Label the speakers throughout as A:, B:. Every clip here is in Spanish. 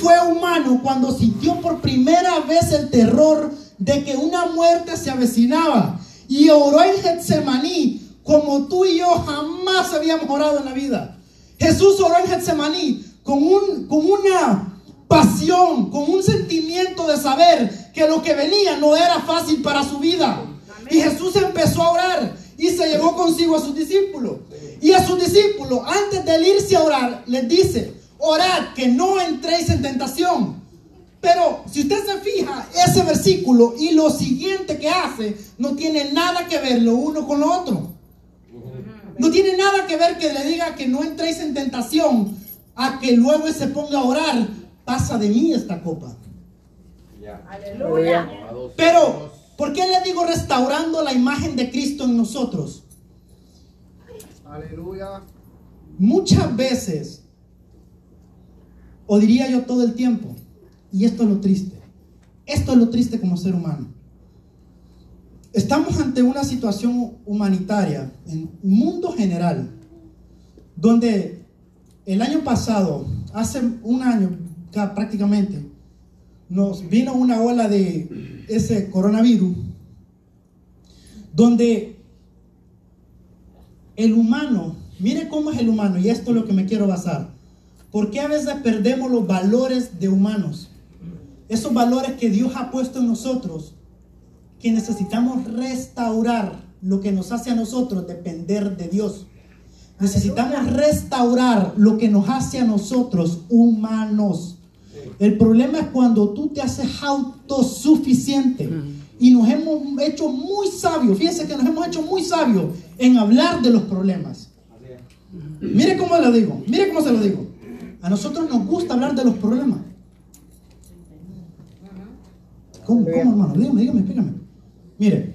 A: fue humano cuando sintió por primera vez el terror de que una muerte se avecinaba y oró en Getsemaní como tú y yo jamás habíamos orado en la vida. Jesús oró en Getsemaní con, un, con una pasión, con un sentimiento de saber que lo que venía no era fácil para su vida. Y Jesús empezó a orar y se llevó consigo a sus discípulos. Y a sus discípulos, antes de irse a orar, les dice, orad que no entréis en tentación. Pero si usted se fija, ese versículo y lo siguiente que hace no tiene nada que ver lo uno con lo otro. No tiene nada que ver que le diga que no entréis en tentación a que luego se ponga a orar, pasa de mí esta copa.
B: Aleluya.
A: Pero, ¿por qué le digo restaurando la imagen de Cristo en nosotros?
C: Aleluya.
A: Muchas veces, o diría yo todo el tiempo, y esto es lo triste, esto es lo triste como ser humano. Estamos ante una situación humanitaria en mundo general, donde el año pasado, hace un año ca- prácticamente, nos vino una ola de ese coronavirus, donde el humano, mire cómo es el humano, y esto es lo que me quiero basar. ¿Por qué a veces perdemos los valores de humanos? Esos valores que Dios ha puesto en nosotros, que necesitamos restaurar lo que nos hace a nosotros depender de Dios. Necesitamos restaurar lo que nos hace a nosotros humanos. El problema es cuando tú te haces autosuficiente y nos hemos hecho muy sabios. Fíjense que nos hemos hecho muy sabios en hablar de los problemas. Mire cómo lo digo, mire cómo se lo digo. A nosotros nos gusta hablar de los problemas. ¿Cómo, cómo hermano? Dígame, dígame, explícame. Mire,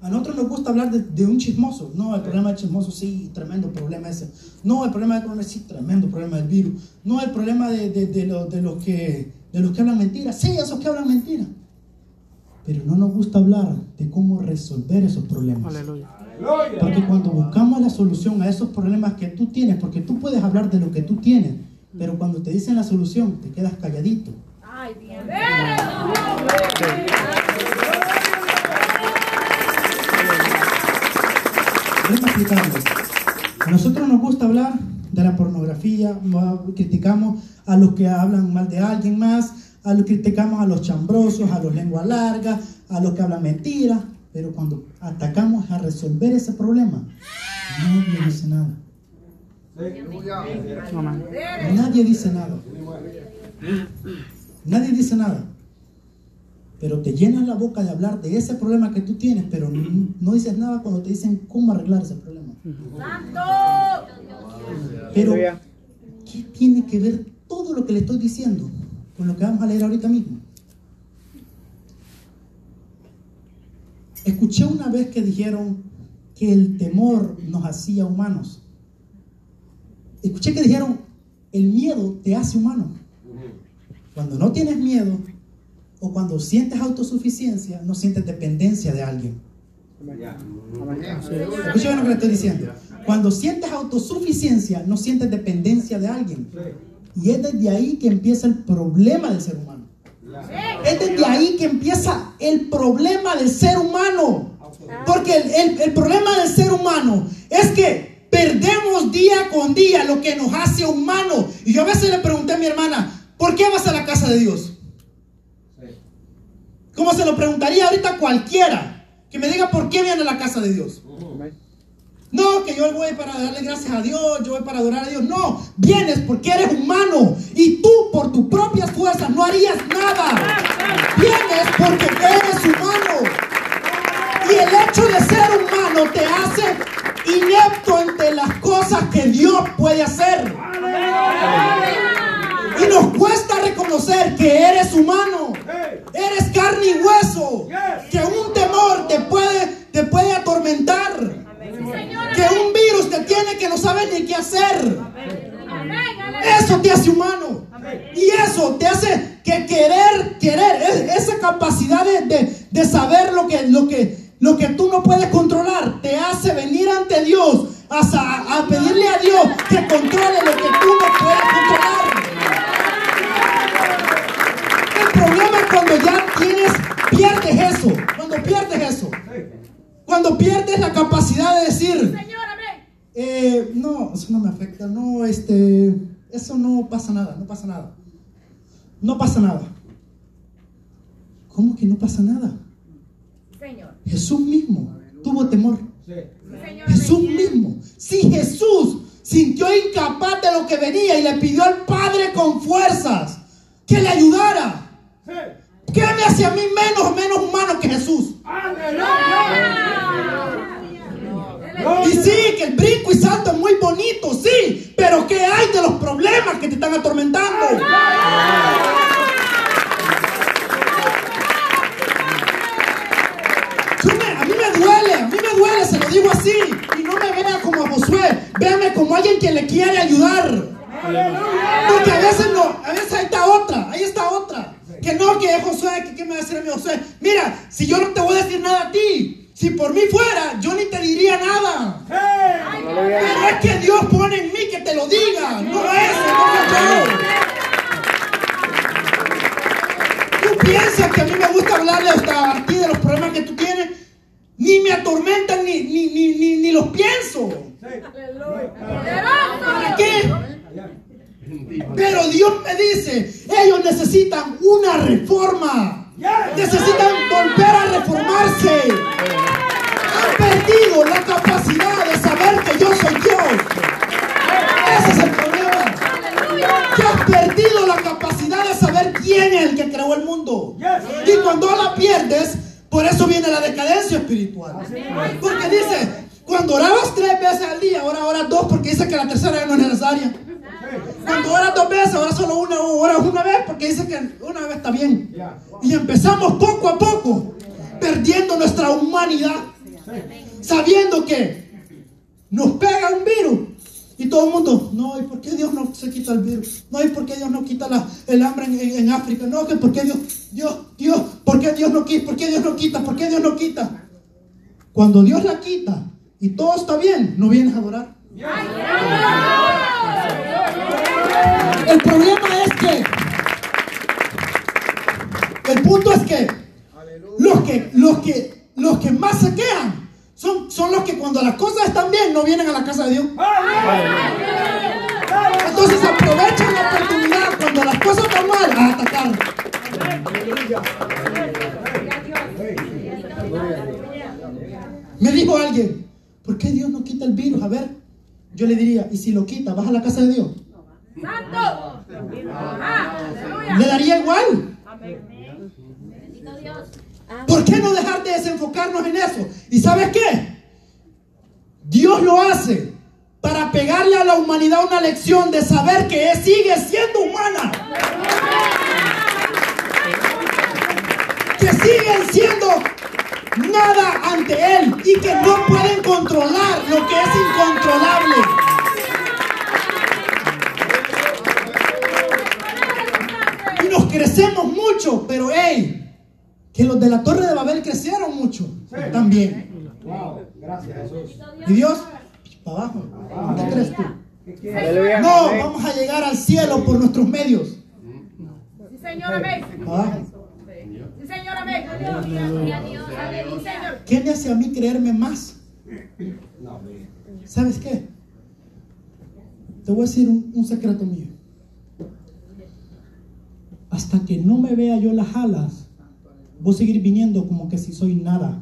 A: a nosotros nos gusta hablar de, de un chismoso. No, el problema del chismoso, sí, tremendo problema ese. No, el problema del problema, sí, tremendo problema del virus. No, el problema de, de, de, lo- de los, que, de los que hablan mentiras. Sí, esos que hablan mentiras. Pero no nos gusta hablar de cómo resolver esos problemas.
D: Aleluya.
A: Porque cuando buscamos la solución a esos problemas que tú tienes, porque tú puedes hablar de lo que tú tienes, pero cuando te dicen la solución, te quedas calladito.
B: Ay, bien.
A: A nosotros nos gusta hablar de la pornografía, criticamos a los que hablan mal de alguien más, a los criticamos a los chambrosos, a los lengua larga, a los que hablan mentiras, pero cuando atacamos a resolver ese problema, nadie dice nada. Nadie dice nada. Nadie dice nada. Pero te llenas la boca de hablar de ese problema que tú tienes, pero no, no dices nada cuando te dicen cómo arreglar ese problema.
B: Santo.
A: Pero. ¿qué tiene que ver todo lo que le estoy diciendo con lo que vamos a leer ahorita mismo? Escuché una vez que dijeron que el temor nos hacía humanos. Escuché que dijeron, el miedo te hace humano. Cuando no tienes miedo o cuando sientes autosuficiencia, no sientes dependencia de alguien. Escuchen lo que le estoy diciendo. Cuando sientes autosuficiencia, no sientes dependencia de alguien. Y es desde ahí que empieza el problema del ser humano. Es desde ahí que empieza el problema del ser humano. Porque el, el- problema del ser humano es que perdemos día con día lo que nos hace humano. Y yo a veces le pregunté a mi hermana, ¿por qué vas a la casa de Dios? Como se lo preguntaría ahorita cualquiera que me diga por qué viene a la casa de Dios. No, que yo voy para darle gracias a Dios, yo voy para adorar a Dios. No, vienes porque eres humano y tú por tus propias fuerzas no harías nada. Vienes porque eres humano. Y el hecho de ser humano te hace inepto ante las cosas que Dios puede hacer. Y nos cuesta reconocer que eres humano. Eres carne y hueso. Que un temor te puede, te puede atormentar. Que un virus te ni qué hacer. Eso te hace humano. Y eso te hace que querer, querer, es- esa capacidad de, de- de saber lo que, lo, que, lo que tú no puedes controlar, te hace venir ante Dios a, a pedirle a Dios que controle lo que tú no puedes controlar. tienes, pierdes eso, cuando pierdes eso, cuando pierdes la capacidad de. Eh, no, eso no me afecta, no, este, eso no pasa nada, no pasa nada, no pasa nada. ¿Cómo que no pasa nada?
B: Señor.
A: Jesús mismo tuvo temor.
B: Señor,
A: Jesús mismo. Si Jesús sintió incapaz de lo que venía y le pidió al Padre con fuerzas que le ayudara. ¿Qué me hace a mí menos, menos humano que Jesús? Y sí, que el brinco y salto es muy bonito, sí, pero ¿qué hay de los problemas que te están atormentando? A mí me duele, a mí me duele, se lo digo así. Y no me vea como a Josué, véame como alguien que le quiere ayudar. Porque a veces no, a veces ahí está otra, ahí está otra. Que no, que es Josué, que qué me va a decir a mí Josué. Mira, si yo no te voy a decir nada a ti, si por mí fuera, yo ni te diría nada. Pero es que Dios pone en mí que te lo diga, no eso, no yo. Tú piensas que a mí me gusta hablarle hasta a ti de los problemas que tú tienes, ni me atormentan ni, ni, ni, ni, ni los pienso. ¿Para qué? Pero Dios me dice, Cuando oras dos veces, ahora solo una una vez porque dice que una vez está bien. Y empezamos poco a poco perdiendo nuestra humanidad, sabiendo que nos pega un virus y todo el mundo, no, ¿y por qué Dios no se quita el virus? No, ¿y por qué Dios no quita el hambre en, en- en África? No, que por qué Dios, Dios, Dios, ¿por qué Dios no quita? ¿Por qué Dios no quita? ¿Por qué Dios no quita? Cuando Dios la quita y todo está bien, no vienes a adorar. El problema es que, el punto es que los que, los que, los que más se quejan son, son los que cuando las cosas están bien no vienen a la casa de Dios. Entonces aprovechan la oportunidad cuando las cosas están mal a atacar. Me dijo alguien, ¿por qué Dios no quita el virus? A ver, yo le diría, ¿y si lo quita, vas a la casa de Dios?
B: Santo.
A: ¿Le daría igual? ¿Por qué no dejar de desenfocarnos en eso? ¿Y sabes qué? Dios lo hace para pegarle a la humanidad una lección de saber que sigue siendo humana. Que siguen siendo nada ante Él y que no pueden controlar lo que es incontrolable. Crecemos mucho, pero hey, que los de la Torre de Babel crecieron mucho también. Y Dios, para abajo. ¿Qué crees tú? No, vamos a llegar al cielo por nuestros medios.
B: Sí, Señor, amén.
A: Para abajo.
B: Sí, Señor, amén. Gloria a Dios. Sí, Señor.
A: ¿Qué me hace a mí creerme más? ¿Sabes qué? Te voy a decir un, un secreto mío. Hasta que no me vea yo las alas, voy a seguir viniendo como que si soy nada.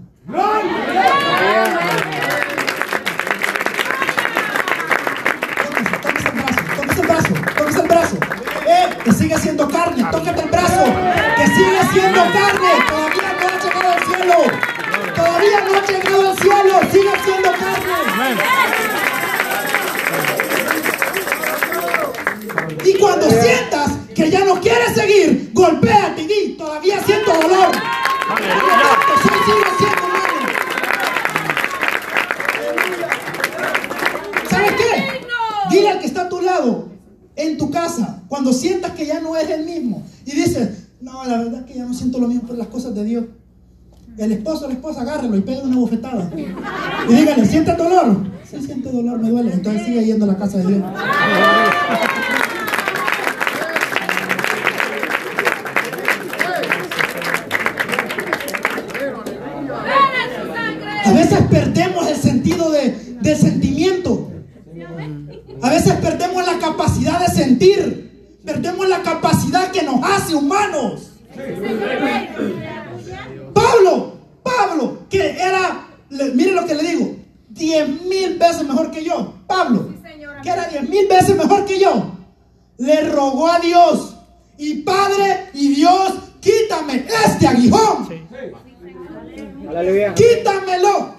A: Tóquese el brazo, tóquese el brazo, tóquese el brazo. Eh, que sigue siendo carne, tócate el brazo. Que sigue siendo carne. Todavía no ha llegado al cielo. Todavía no ha llegado al cielo. Sigue siendo carne. Y cuando sientas que ya no quieres seguir, golpéate y di, todavía siento dolor. ¿Sabes qué? Dile al que está a tu lado, en tu casa, cuando sientas que ya no es el mismo, y dices, no, la verdad es que ya no siento lo mismo por las cosas de Dios. El esposo la esposa, agárralo y pega una bofetada. Y dígale, ¿siente dolor? Sí, siente dolor, me duele. Entonces sigue yendo a la casa de Dios. Veces perdemos el sentido de, del sentimiento. A veces perdemos la capacidad de sentir. Perdemos la capacidad que nos hace humanos. Pablo, Pablo, que era, mire lo que le digo, diez mil veces mejor que yo. Pablo, que era diez mil veces mejor que yo, le rogó a Dios, y Padre y Dios, quítame este aguijón,
D: Aleluya.
A: quítamelo.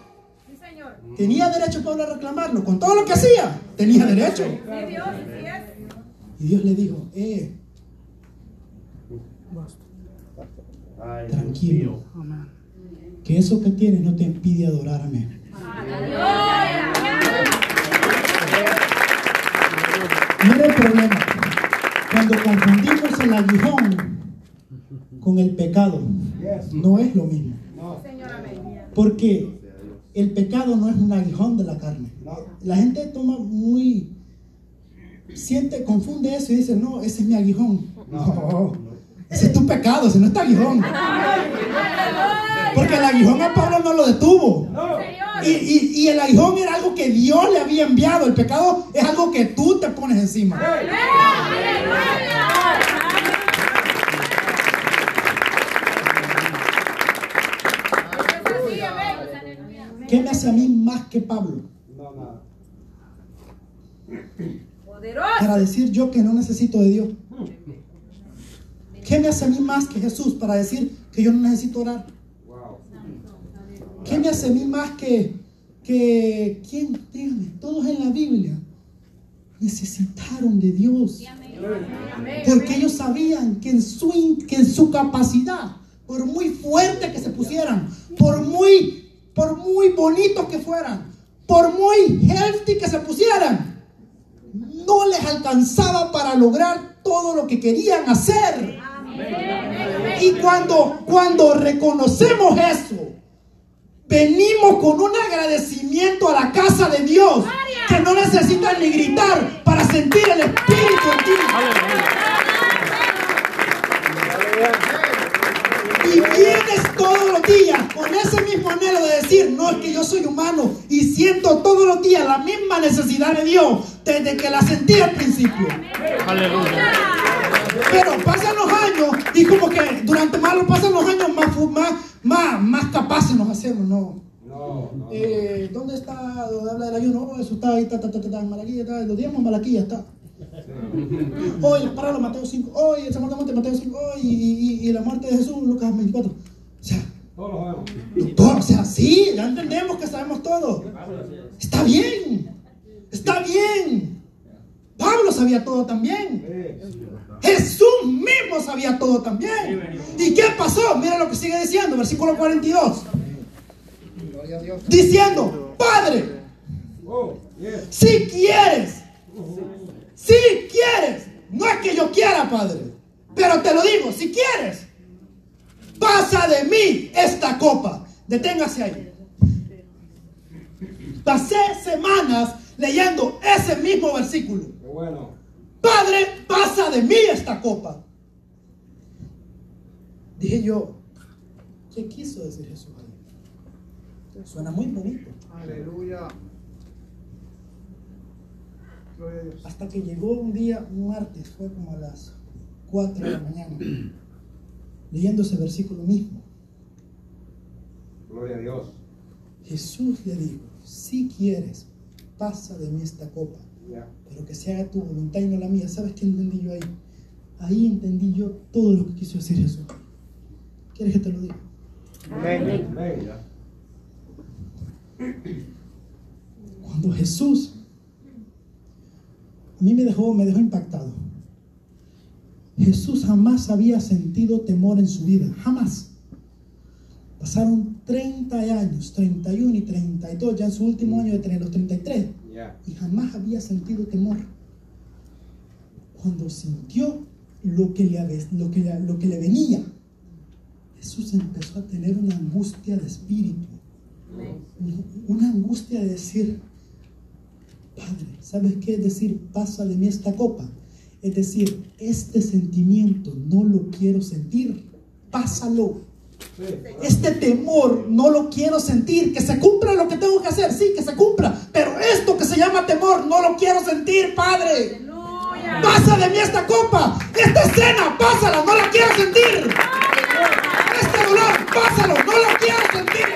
B: Sí, señor.
A: Tenía derecho Pablo a reclamarlo, con todo lo que hacía, tenía derecho.
B: Sí, Dios.
A: Y Dios le dijo, eh, tranquilo, que eso que tienes no te impide adorarme. Mira el problema. Cuando confundimos el aguijón con el pecado, no es lo mismo. Porque el pecado no es un aguijón de la carne. La gente toma muy. Siente, confunde eso y dice, no, ese es mi aguijón. No, ese es tu pecado, ese no es tu aguijón. Porque el aguijón a Pablo no lo detuvo. Y, y- y el aguijón era algo que Dios le había enviado. El pecado es algo que tú te pones encima.
B: Sí, amén.
A: ¿Qué me hace a mí más que Pablo?
B: Poderoso.
A: Para decir yo que no necesito de Dios. ¿Qué me hace a mí más que Jesús para decir que yo no necesito orar? ¿Qué me hace a mí más que, que quién? Dígame, todos en la Biblia necesitaron de Dios. Porque ellos sabían que en su, que en su capacidad, por muy fuerte que se pusieran, por muy, por muy bonitos que fueran, por muy healthy que se pusieran, no les alcanzaba para lograr todo lo que querían hacer. Y cuando, cuando reconocemos eso, venimos con un agradecimiento a la casa de Dios que no necesitan ni gritar para sentir el Espíritu en ti. Y vienes todos los días con ese mismo anhelo de decir, no es que yo soy humano y siento todos los días la misma necesidad de Dios desde que la sentí al principio. Pero pasan los años y como que durante más pasan los años más, más, más, más capaces nos hacemos, ¿no? Eh, ¿Dónde está? ¿Dónde habla del ayuno? Oh, eso está ahí, está, está, está, está, en Malaquía, está, los diezmos en Malaquía está. Hoy, paralo, Mateo 5. Hoy, el del Monte, Mateo 5. Hoy, y, y- y la muerte de Jesús, Lucas 24. O sea, doctor, o sea, sí, ya entendemos que sabemos todo. Está bien, está bien. Pablo sabía todo también. Jesús mismo sabía todo también. ¿Y qué pasó? Mira lo que sigue diciendo, versículo 42.
C: Gloria a Dios.
A: Diciendo, Padre, si quieres, si quieres, no es que yo quiera, Padre, pero te lo digo, si quieres, pasa de mí esta copa. Deténgase ahí. Pasé semanas leyendo ese mismo versículo. Padre, pasa de mí esta copa. Dije yo, ¿qué quiso decir Jesús ahí? Suena muy bonito.
C: Aleluya. Gloria a Dios.
A: Hasta que llegó un día, un martes, fue como a las 4 de la mañana, leyendo ese versículo mismo.
E: Gloria a Dios.
A: Jesús le dijo, si quieres, pasa de mí esta copa, pero que se haga tu voluntad y no la mía. ¿Sabes qué entendí yo ahí? Ahí entendí yo todo lo que quiso decir Jesús. ¿Quieres que te lo diga?
D: Amén.
A: Cuando Jesús a mí me dejó, me dejó impactado. Jesús jamás había sentido temor en su vida, jamás. Pasaron 30 años, 31 y 32, ya en su último año de tener los 33,
E: Ya.
A: y jamás había sentido temor. Cuando sintió lo que le, lo que le- lo que le venía, Jesús empezó a tener una angustia de espíritu una angustia de decir, Padre, ¿sabes qué es decir, pasa de mí esta copa? Es decir, este sentimiento no lo quiero sentir, pásalo. Este temor no lo quiero sentir. Que se cumpla lo que tengo que hacer. Sí, que se cumpla. Pero esto que se llama temor no lo quiero sentir, Padre. Pasa de mí esta copa. Esta escena, pásala. No la quiero sentir. Este dolor, pásalo. No lo quiero sentir.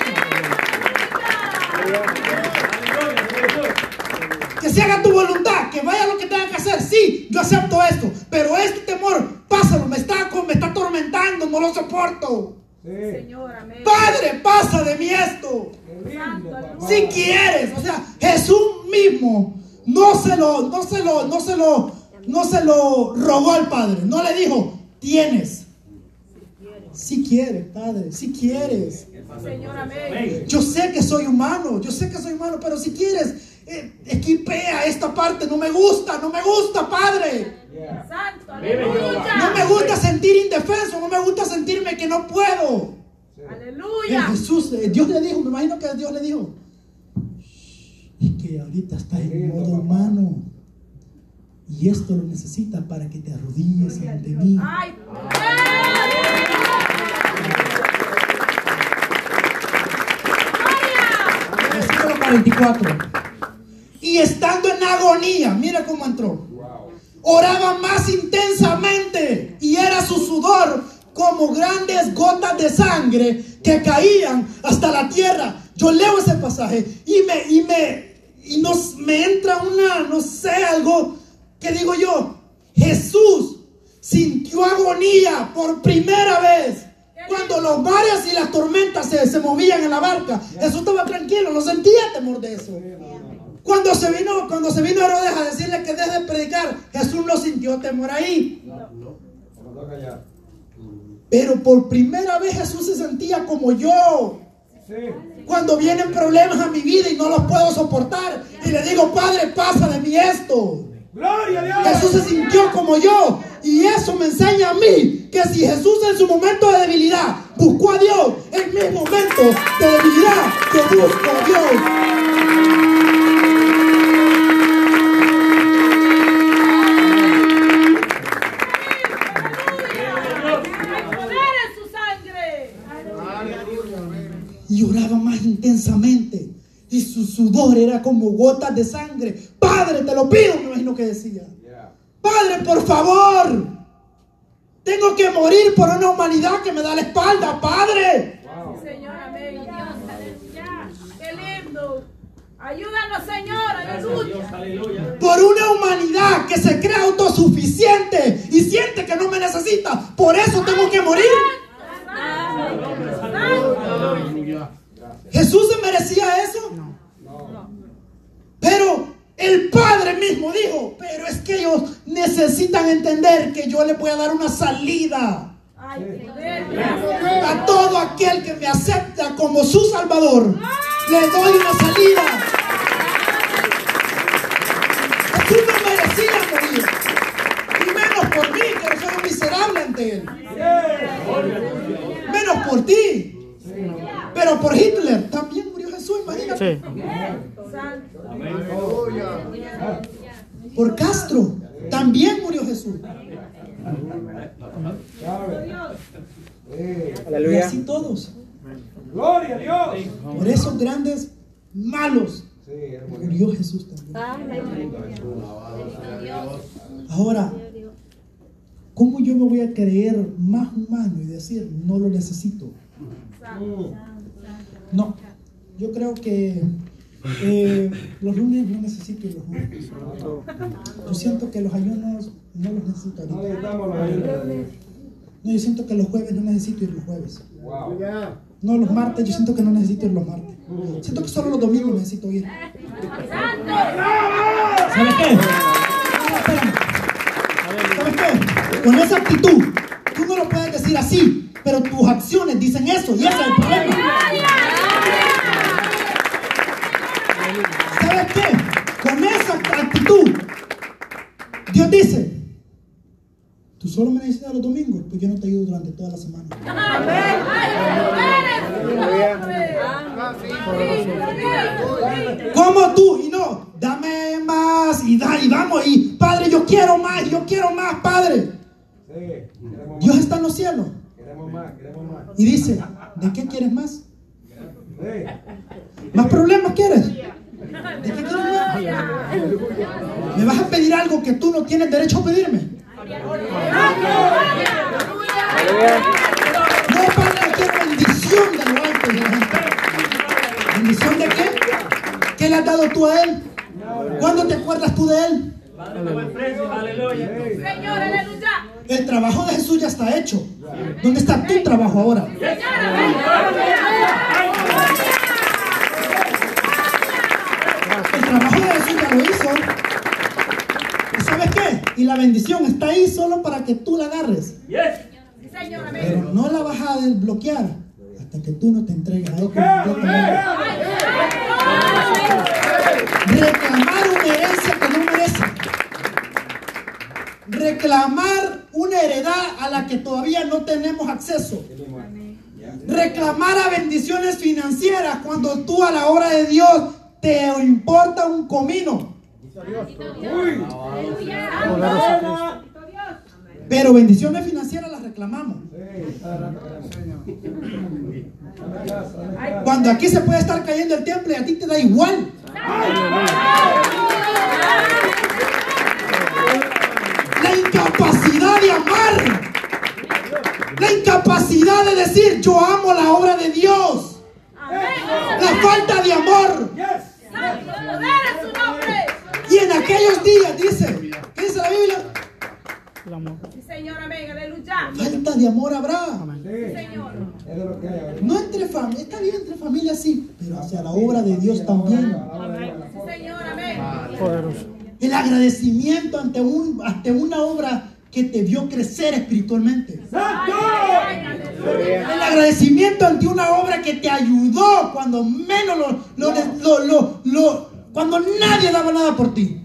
A: Se haga tu voluntad. Que vaya lo que tenga que hacer. Sí, yo acepto esto. Pero este temor, pásalo. Me está, me está atormentando. No lo soporto.
B: Señor, amén.
A: Padre, pasa de mí esto. Si quieres, o sea, Jesús mismo no se lo, no se lo, no se lo, no se lo rogó al Padre, no le dijo, tienes. Si quieres, Padre, si quieres.
B: Señor, amén.
A: Yo sé que soy humano, yo sé que soy humano, pero si quieres, eh, equipea esta parte, no me gusta, no me gusta, Padre.
B: Santo,
A: No me gusta sentir indefenso, no me gusta sentirme que no puedo. Eh,
B: Aleluya.
A: Jesús, eh, Dios le dijo, me imagino que Dios le dijo, es que ahorita está en modo humano y esto lo necesita para que te arrodilles ante mí.
B: Ay,
A: Versículo 44. Y estando en agonía, mira cómo entró. Oraba más intensamente y era su sudor como grandes gotas de sangre que caían hasta la tierra. Yo leo ese pasaje y me y me y nos me entra una no sé algo que digo yo, Jesús sintió agonía por primera vez. Cuando los mares y las tormentas se, se movían en la barca, Jesús estaba tranquilo, no sentía temor de eso. Cuando se vino, cuando se vino Herodes a decirle que deje de predicar, Jesús no sintió temor ahí. Pero por primera vez Jesús se sentía como yo. Cuando vienen problemas a mi vida y no los puedo soportar, y le digo, Padre, pasa de mí esto.
D: Gloria a Dios.
A: Jesús se sintió como yo. Y eso me enseña a mí que si Jesús en su momento de debilidad buscó a Dios, en mi momento de debilidad yo busco a Dios. Era como gotas de sangre. Padre, te lo pido, me imagino que decía. Padre, por favor. Tengo que morir por una humanidad que me da la espalda, Padre.
B: Señor, amén. Aleluya. Qué lindo. Ayúdanos, Señor. Aleluya.
A: Por una humanidad que se cree autosuficiente y siente que no me necesita. Por eso tengo que morir. Jesús se merecía eso. Pero el Padre mismo dijo, pero es que ellos necesitan entender que yo les voy a dar una salida a todo aquel que me acepta como su Salvador. Le doy una salida. Jesús no merecía morir. Y menos por mí, que soy un miserable ante él. Menos por ti. Pero por Hitler también imagínate. Por Castro también murió Jesús. Y así todos.
D: Gloria a Dios.
A: Por esos grandes malos murió Jesús también. Ahora, ¿cómo yo me voy a creer más humano y decir no lo necesito? No, yo creo que eh, los lunes no necesito ir los lunes. Yo siento que los ayunos no los necesito
D: No
A: ahorita. No, yo siento que los jueves no necesito ir los jueves. No, los martes yo siento que no necesito ir los martes. Siento que solo los domingos necesito ir.
B: Santo.
A: ¿Sabes qué? ¿Sabes qué? Con esa actitud, tú no lo puedes decir así, pero tus acciones dicen eso y ese es el problema. ¿Sabes qué? Con esa actitud, Dios dice, tú solo me necesitas los domingos, pues yo no te ayudo durante toda la semana. Como tú y no, dame más y da y vamos y Padre, yo quiero más, yo quiero más, Padre. Dios está en los cielos.
D: Queremos más, queremos más.
A: Y dice, ¿de qué quieres más? ¿Más problemas quieres? ¿De qué quieres más? ¿Me vas a pedir algo que tú no tienes derecho a pedirme? No, Padre, quiero bendición de lo alto. de la gente. ¿Bendición de qué? ¿Qué le has dado tú a él? ¿Cuándo te acuerdas tú de él?
B: Señor, aleluya.
A: El trabajo de Jesús ya está hecho. ¿Dónde está tu trabajo ahora? Trabajo de Jesús ya lo hizo. ¿Y sabes qué? Y la bendición está ahí solo para que tú la agarres. Pero no la vas a desbloquear hasta que tú no te entregues a él completamente. Reclamar una herencia que no merece. Reclamar una heredad a la que todavía no tenemos acceso. Reclamar a bendiciones financieras cuando tú a la hora de Dios te importa un comino. Pero bendiciones financieras las reclamamos. Cuando aquí se puede estar cayendo el templo y a ti te da igual. La incapacidad de amar. La incapacidad de decir yo amo la obra de Dios. La falta de amor.
D: Yes.
B: Santo poder es su nombre.
A: Y en aquellos días dice, ¿qué dice la Biblia?
B: Sí, Señor, amén. Aleluya.
A: Falta de amor habrá.
D: Sí.
B: Señor.
D: Es de lo que hay ahora.
A: No entre familias, está bien entre familias sí, pero hacia la obra de Dios también.
B: Sí, Señor, amén.
A: El agradecimiento ante, un, ante una obra que te vio crecer espiritualmente.
B: Aleluya.
A: El agradecimiento ante una obra que te ayudó cuando menos lo, lo, lo- lo- lo- cuando nadie daba nada por ti.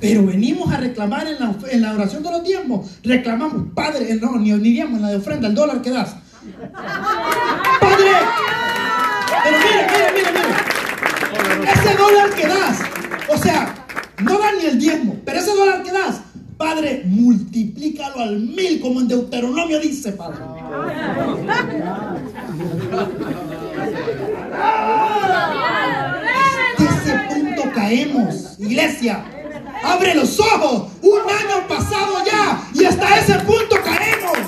A: Pero venimos a reclamar en la, en la oración de los tiempos. Reclamamos, Padre, no, ni, ni en la de ofrenda, el dólar que das. Padre, pero mire, mire, mire, mire. Ese dólar que das, o sea, no da ni el diezmo, pero ese dólar que das, Padre, multiplícalo al mil, como en Deuteronomio dice, Padre. Caemos, iglesia. Abre los ojos. Un año pasado ya y hasta ese punto caemos.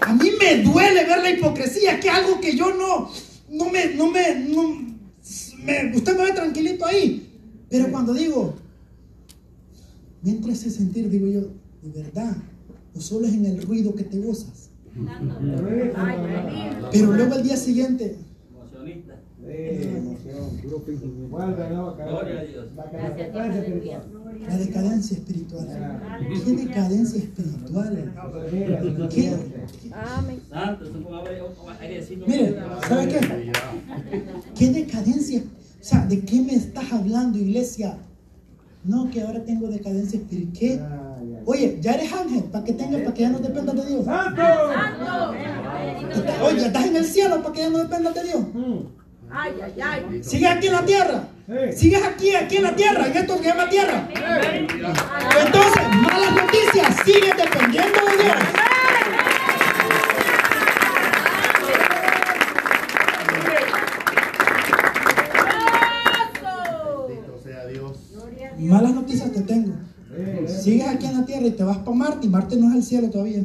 A: A mí me duele ver la hipocresía, que algo que yo no, no me, no me, no- me- usted me ve tranquilito ahí. Pero cuando digo, me entra ese sentir, digo yo, de verdad, no solo es en el ruido que te gozas, pero luego al día siguiente.
D: La decadencia espiritual.
A: la decadencia espiritual. ¿Qué decadencia espiritual? ¿Qué? Mire, ¿sabe qué? ¿Qué decadencia? O sea, ¿de qué me estás hablando, iglesia? No, que ahora tengo decadencia espiritual. ¿Qué? Oye, ya eres ángel, para que tengas, para que ya no dependas de Dios.
D: ¡Santo!
A: Oye, estás en el cielo para que ya no dependas de Dios.
B: Ay, ay, ay.
A: Sigues aquí en la tierra. Sigues aquí, aquí en la tierra, en esto que se llama tierra. Entonces, malas noticias, sigues dependiendo de Dios. Malas noticias te tengo. Sigues aquí en la tierra y te vas para Marte y Marte no es el cielo todavía.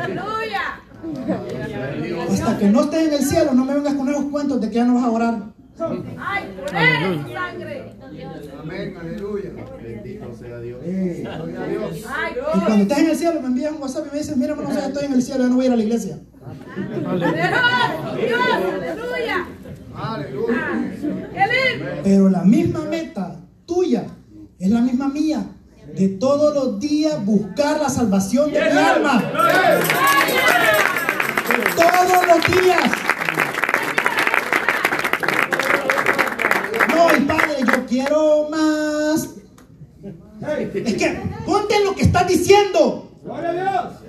B: Aleluya.
A: Hasta que no estés en el cielo, no me vengas con esos cuentos de que ya no vas a orar.
B: Ay, sangre.
C: Amén, aleluya.
D: Sí.
B: Ay,
A: Y cuando estés en el cielo, me envías un WhatsApp y me dices, mira, hermano, ya estoy en el cielo, ya no voy a ir a la iglesia.
B: Dios, aleluya.
C: Aleluya.
B: Él
A: Pero la misma meta tuya es la misma mía. De todos los días buscar la salvación de mi alma. Todos los días. No, y padre, yo quiero más. Es que ponte en lo que estás diciendo.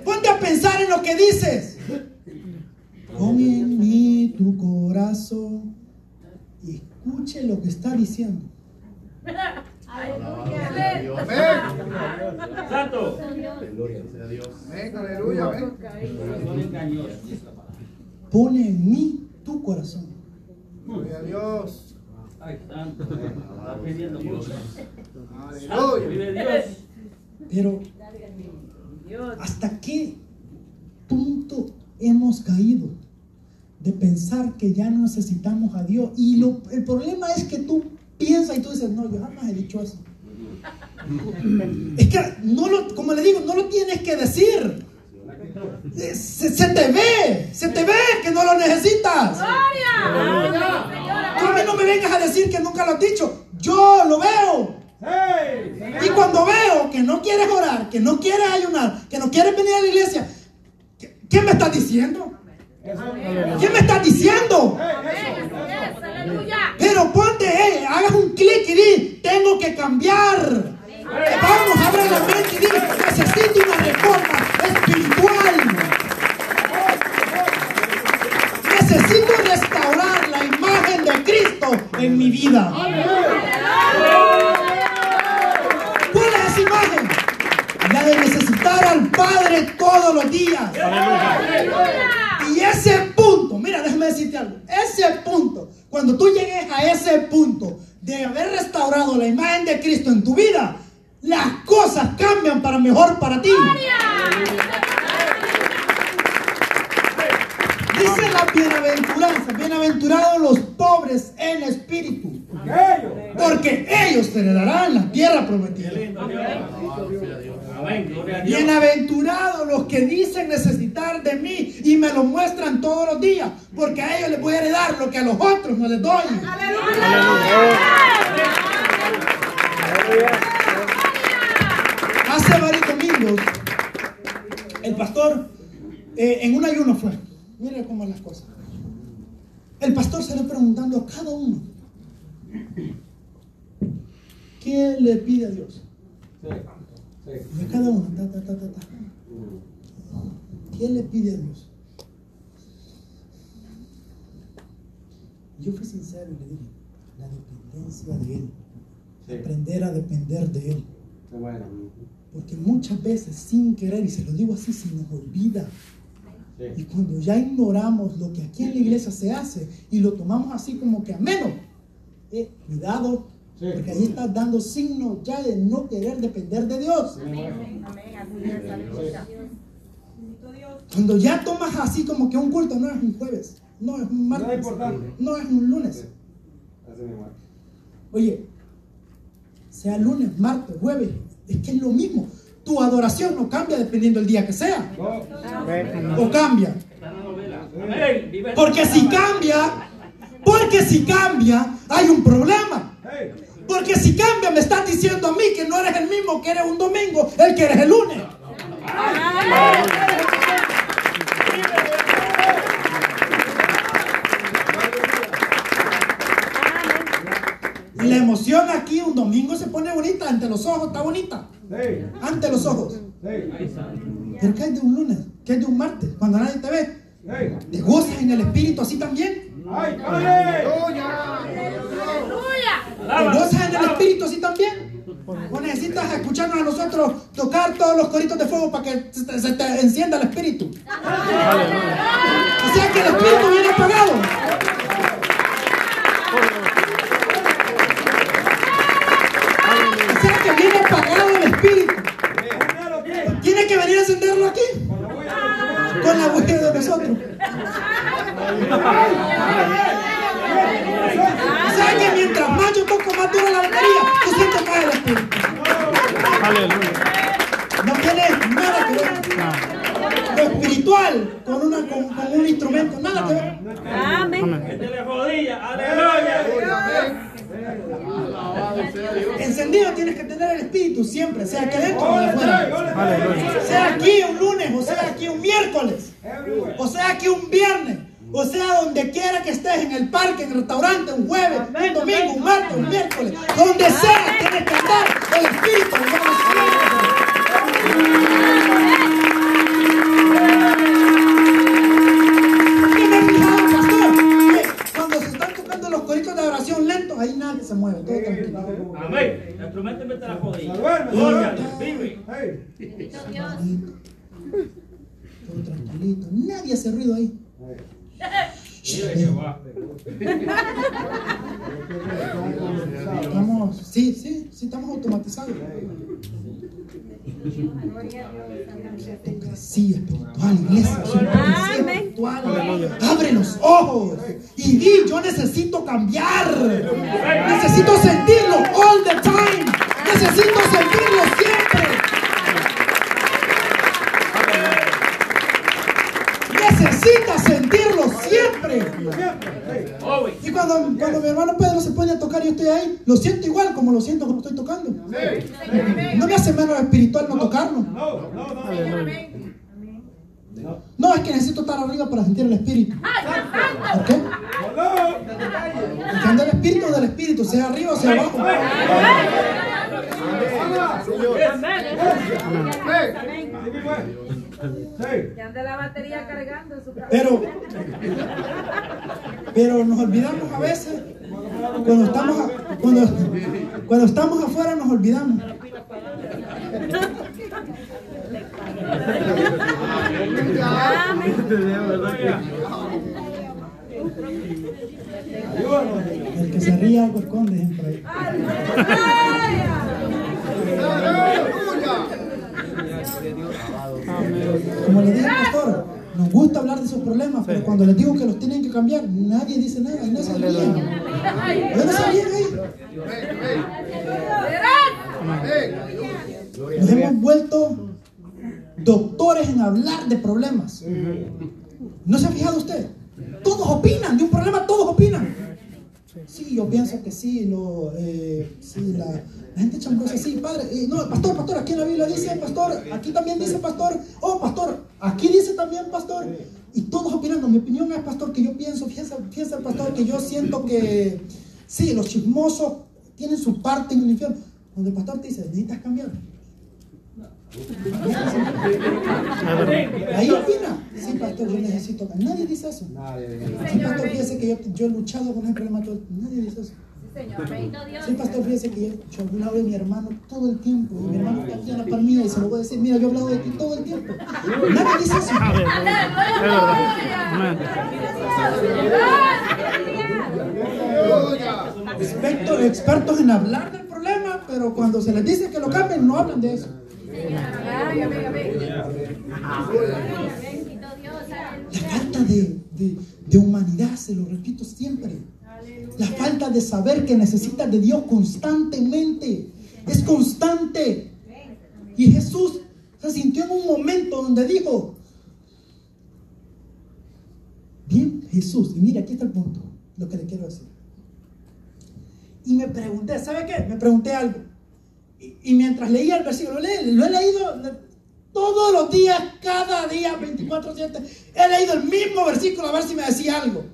A: Ponte a pensar en lo que dices. Pon en mí tu corazón Escuche lo que está diciendo.
C: Amén.
E: Santo.
D: Gloria sea Dios.
C: Amén. Aleluya. Amén.
A: Pone en mí tu corazón.
C: Gloria a Dios.
E: Ay, santo. Está pidiendo mucho.
C: Aleluya.
A: Pero ¿hasta qué punto hemos caído de pensar que ya no necesitamos a Dios? Y lo- el problema es que tú piensas y tú dices, no, yo jamás he dicho eso. Es que, no lo, como le digo, no lo tienes que decir. Eh, Se, se te ve, se te ve que no lo necesitas. Tú a mí no me vengas a decir que nunca lo has dicho. Yo lo veo. Y cuando veo que no quieres orar, que no quieres ayunar, que no quieres venir a la iglesia, ¿qué, qué me estás diciendo? ¿Qué me estás diciendo? Pero ponte, eh, hagas un clic y di, tengo que cambiar. Vamos, abre la mente y di, necesito una reforma espiritual. Necesito restaurar la imagen de Cristo en mi vida. ¿Cuál es esa imagen? La de necesitar al Padre todos los días. Y ese punto, mira, déjame decirte algo. Ese punto, cuando tú llegues a ese punto de haber restaurado la imagen de Cristo en tu vida, las cosas cambian para mejor para ti. Dice la bienaventuranza, bienaventurados los pobres en espíritu, porque ellos heredarán la tierra prometida.
E: Lindo Dios.
D: Alabado sea Dios.
E: Amén. Gloria a Dios.
A: Bienaventurados los que dicen necesitar de mí y me lo muestran todos los días, porque a ellos les voy a heredar lo que a los otros no les doy. Hace varios domingos, el pastor eh, en un ayuno fue. Mire cómo las cosas. El pastor se le preguntando a cada uno: ¿Qué le pide a Dios? Y a cada uno, ta, ta, ta, ta, ta. ¿Qué le pide a Dios? Yo fui sincero y le dije: La dependencia de Él. Aprender a depender de Él. Porque muchas veces, sin querer, y se lo digo así, se nos olvida. Y cuando ya ignoramos lo que aquí en la iglesia se hace y lo tomamos así como que a menos, eh, cuidado, porque ahí estás dando signos ya de no querer depender de Dios. Cuando ya tomas así como que un culto no es un jueves, no es un martes, no es un lunes. Oye, sea lunes, martes, jueves, es que es lo mismo. Tu adoración no cambia dependiendo del día que sea. O cambia.
E: Está en la novela. Amén. Vive
A: Porque si cambia, porque si cambia, hay un problema. Porque si cambia, me estás diciendo a mí que no eres el mismo que eres un domingo, el que eres el lunes. Y la emoción aquí un domingo se pone bonita, ante los ojos está bonita. Ante los ojos.
E: Ay.
A: Pero ¿qué es de un lunes? ¿Qué es de un martes? Cuando nadie te ve. ¿Te gozas en el espíritu así también?
C: Aleluya.
A: ¿Te gozas en el espíritu así también? ¿O necesitas escucharnos a nosotros tocar todos los coritos de fuego para que se te, encienda el espíritu? O
C: Hey.
B: Bendito Dios.
A: Todo tranquilito. Nadie hace ruido ahí. Estamos, sí, sí, sí, estamos automatizados. Hipocresía espiritual, iglesia. es hipocresía espiritual. Abre los ojos y di, yo necesito cambiar. Necesito sentirlo all the time. Necesito sentirlo siempre. Necesita sentirlo Y cuando, cuando mi hermano Pedro se pone a tocar y yo estoy ahí, lo siento igual como lo siento cuando estoy tocando. No me hace menos espiritual no tocarlo.
C: No.
B: Amén.
A: Es que necesito estar arriba para sentir el espíritu. ¿Por el espíritu del espíritu, sea arriba o sea abajo.
C: Hey.
B: Que anda la batería cargando su cabeza.
A: Pero, pero nos olvidamos a veces. Cuando estamos, cuando, cuando estamos afuera nos olvidamos. El que se ríe algo esconde siempre. Como le dije al pastor, nos gusta hablar de esos problemas, pero cuando les digo que los tienen que cambiar, nadie dice nada y no se ríen. ¿De dónde se ríen ahí? Nos hemos vuelto doctores en hablar de problemas. ¿No se ha fijado usted? Todos opinan, de un problema todos opinan. Sí, yo pienso que sí, lo, eh, sí la, la gente chambrosa, sí, padre. no, pastor, pastor, aquí en la Biblia dice, pastor, aquí también dice, pastor. Oh, pastor, aquí dice también, pastor. Y todos opinando. Mi opinión es, pastor, que yo pienso, fíjese, fíjese, pastor, que yo siento que sí, los chismosos tienen su parte en el infierno. Donde el pastor te dice, necesitas cambiar. Ahí opina. Sí, pastor, yo necesito. Nadie dice eso. Sí, pastor, fíjese que yo, yo he luchado con el problema. Nadie dice eso.
B: Señor, bendito Dios.
A: Sí, pastor, fíjese que yo, yo he hablado de mi hermano todo el tiempo. Y mi hermano está aquí a la par mía y se lo voy a decir. Mira, yo he hablado de ti todo el tiempo. Nadie dice eso. Expertos, expertos en hablar del problema, pero cuando se les dice que lo cambien, no hablan de eso. La falta de, de- de humanidad, se lo repito siempre. La falta de saber que necesitas de Dios constantemente. Es constante. Y Jesús se sintió en un momento donde dijo, bien Jesús, y mira, aquí está el punto, lo que le quiero decir. Y me pregunté, ¿sabe qué? Me pregunté algo. Y, y mientras leía el versículo, lo, he- lo he leído le- todos los días, cada día, 24-7. He leído el mismo versículo a ver si me decía algo.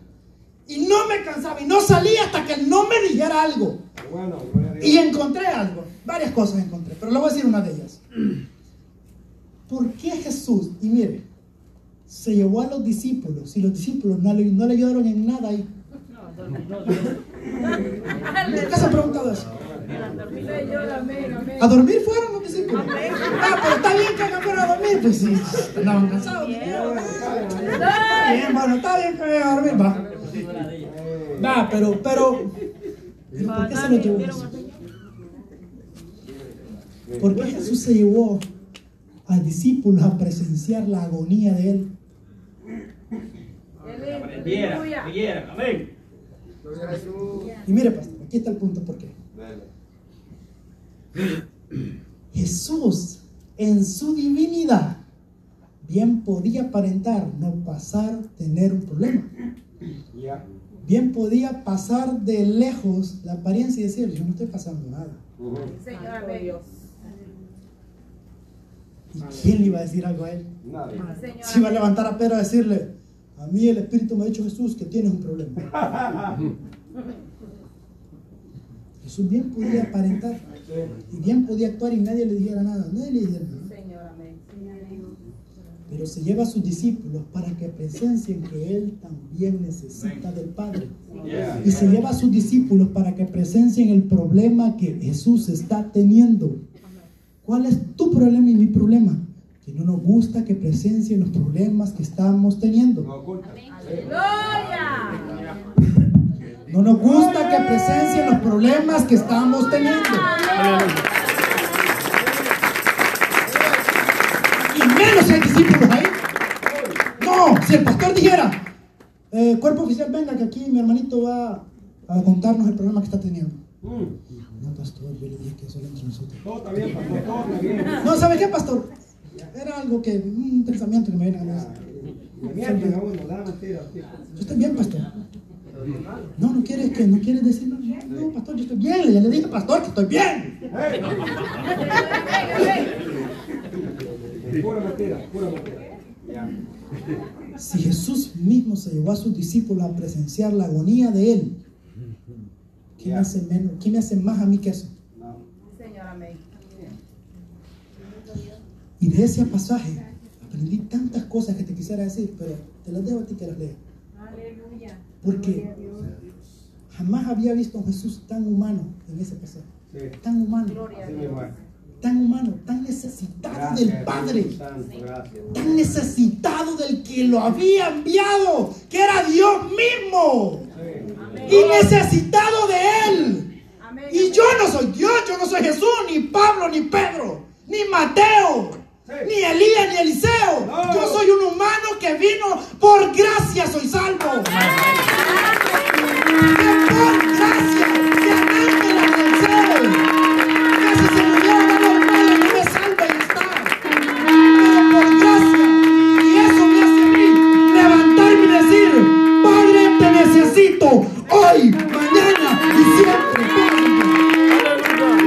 A: Y no me cansaba y no salía hasta que él no me dijera algo.
C: Bueno.
A: Y encontré algo, varias cosas encontré, pero le voy a decir una de ellas. ¿Por qué Jesús, y mire, se llevó a los discípulos y los discípulos no le, no le ayudaron en nada ahí? ¿Nunca se ha preguntado eso? ¿A dormir fueron los discípulos? Ah, pero está bien que hagan fuera a dormir, pues sí, andaban cansados. Está bien, bueno, está bien que vayan a dormir, va. Va, pero, pero, ¿por qué se lo llevó eso? ¿Por qué Jesús se llevó a discípulos a presenciar la agonía de él? Y mire, pastor, aquí está el punto, ¿por qué? Jesús, en su divinidad, bien podía aparentar no pasar, tener un problema. Bien podía pasar de lejos la apariencia y decir, yo no estoy pasando nada.
B: Señor, amén.
A: ¿Y quién le iba a decir algo a él?
C: Nadie.
A: Se iba a levantar a Pedro a decirle, a mí el Espíritu me ha dicho Jesús que tienes un problema. Jesús bien podía aparentar y bien podía actuar y nadie le dijera nada, nadie le dijera nada. Pero se lleva a sus discípulos para que presencien que Él también necesita del Padre. Y se lleva a sus discípulos para que presencien el problema que Jesús está teniendo. ¿Cuál es tu problema y mi problema? Que no nos gusta que presencien los problemas que estamos teniendo.
C: No
A: nos gusta que presencien los problemas que estamos teniendo. Y menos si hay discípulos ahí. No, si el pastor dijera, eh, cuerpo oficial, venga que aquí mi hermanito va a contarnos el problema que está teniendo.
C: Mm.
A: No, pastor, yo le dije que solo entre nosotros.
C: Todo está bien, pastor. Todo está bien.
A: No, ¿sabe qué, pastor? Era algo que, un pensamiento que me viene a la cabeza. Yo estoy bien, pastor. No, no quieres que, no quieres decirlo. No, no, pastor, yo estoy bien. Ya le dije, pastor, que estoy bien.
C: Pura mentira, pura mentira. Ya.
A: Si Jesús mismo se llevó a sus discípulos a presenciar la agonía de Él, ¿qué me hace, menos, ¿qué me hace más a mí que eso? Y de ese pasaje aprendí tantas cosas que te quisiera decir, pero te las dejo a ti que las leas.
B: Aleluya.
A: Porque jamás había visto a un Jesús tan humano en ese pasaje.
C: Sí.
A: Tan humano, Tan humano, tan necesitado
C: Gracias,
A: del Padre.
C: Santo,
A: tan necesitado del que lo había enviado, que era Dios mismo,
C: Sí.
A: y necesitado de él.
B: Amén.
A: Y yo no soy Dios, yo no soy Jesús, ni Pablo, ni Pedro, ni Mateo,
C: Sí.
A: ni Elías, ni Eliseo.
C: No.
A: Yo soy un humano que vino por gracia, soy salvo. Que por gracia,